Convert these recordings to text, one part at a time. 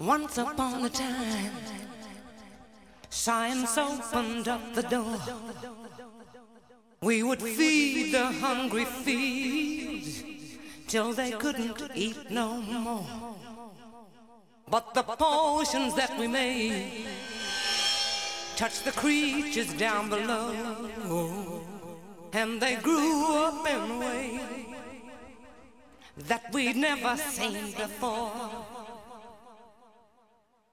Once upon a time, science opened up the door. We would feed the hungry fields till they couldn't eat no more. But the potions that we made touched the creatures down below, and they grew up in a way that we'd never seen before.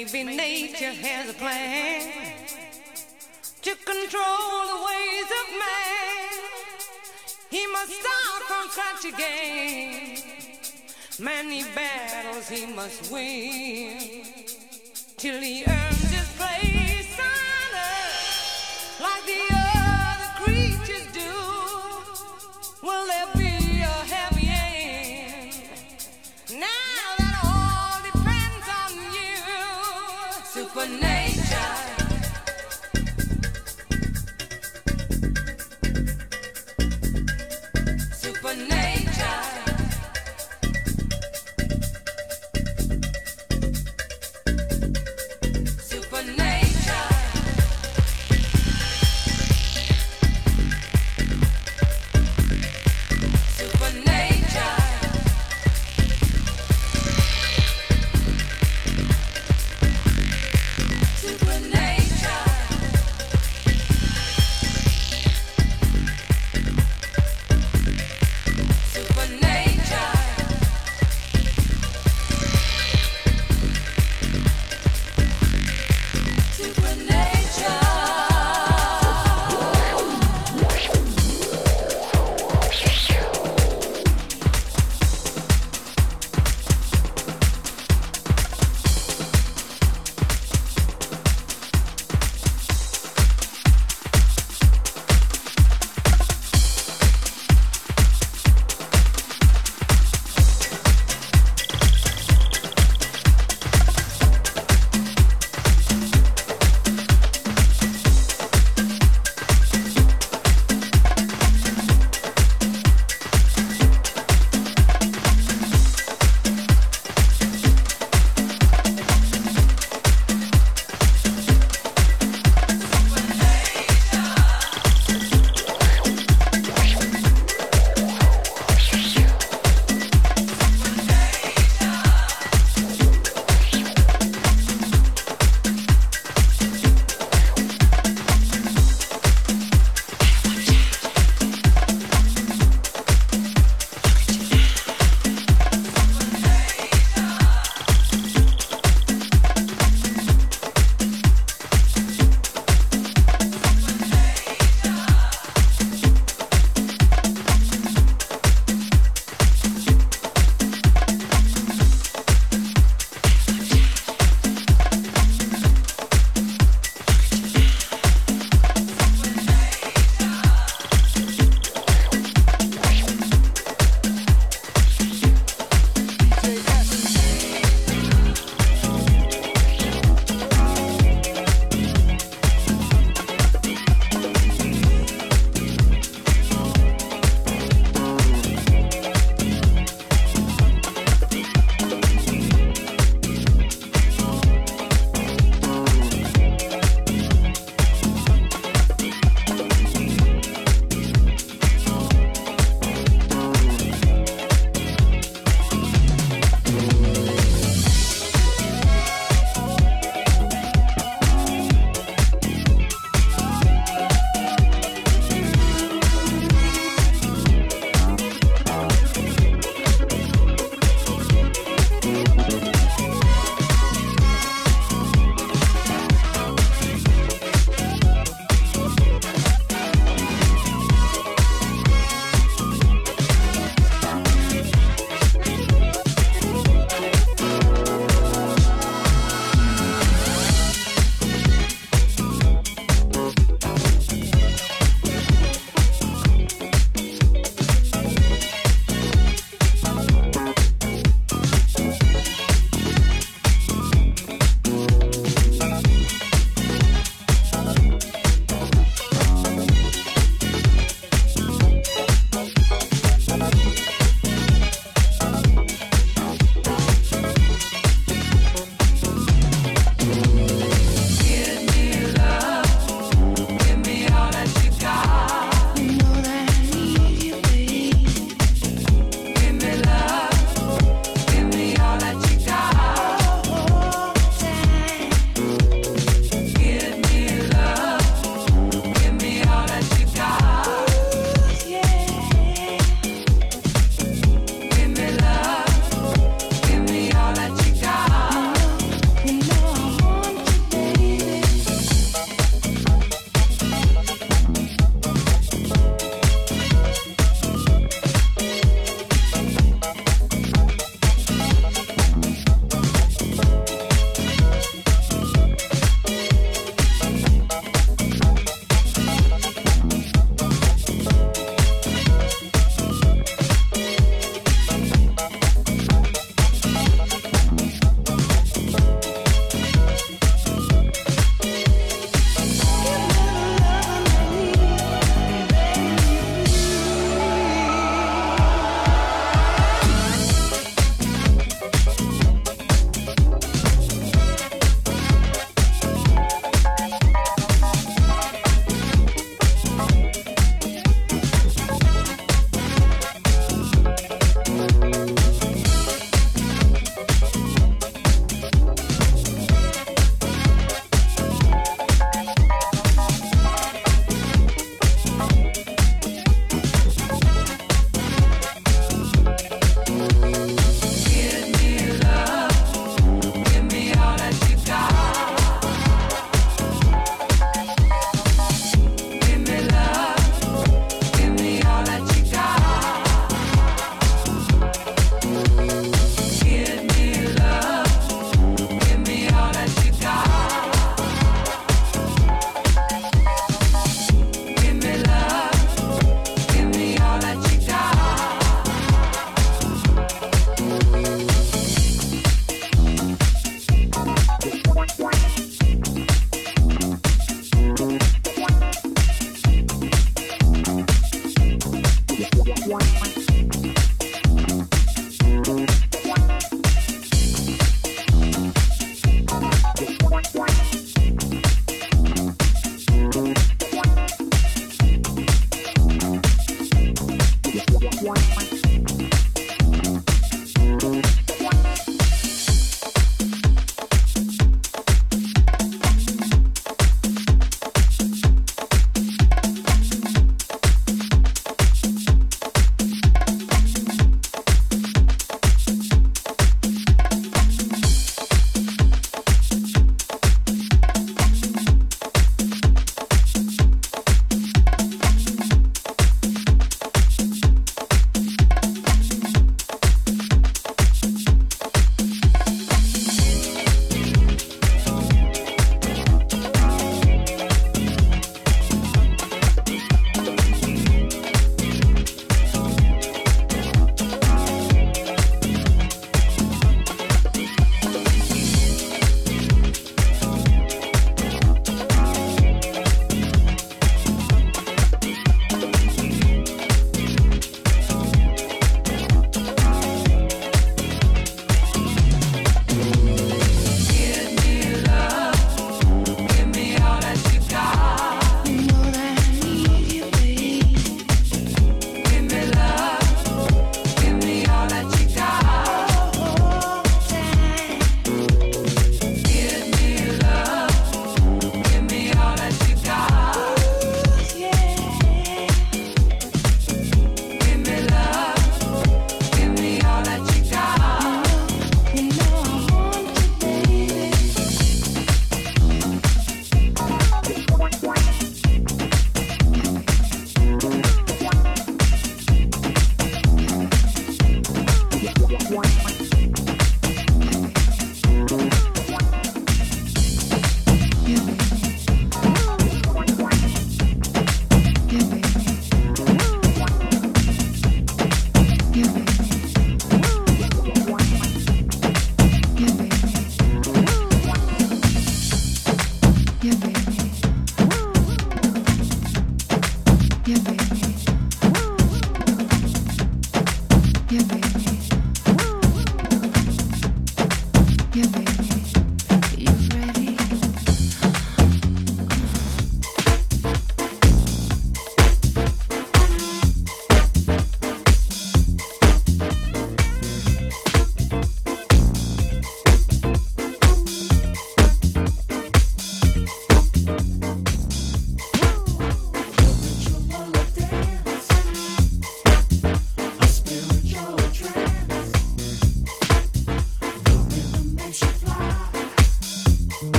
Maybe nature has a plan to control the ways of man. He must start from scratch again. Many battles he must win till he earns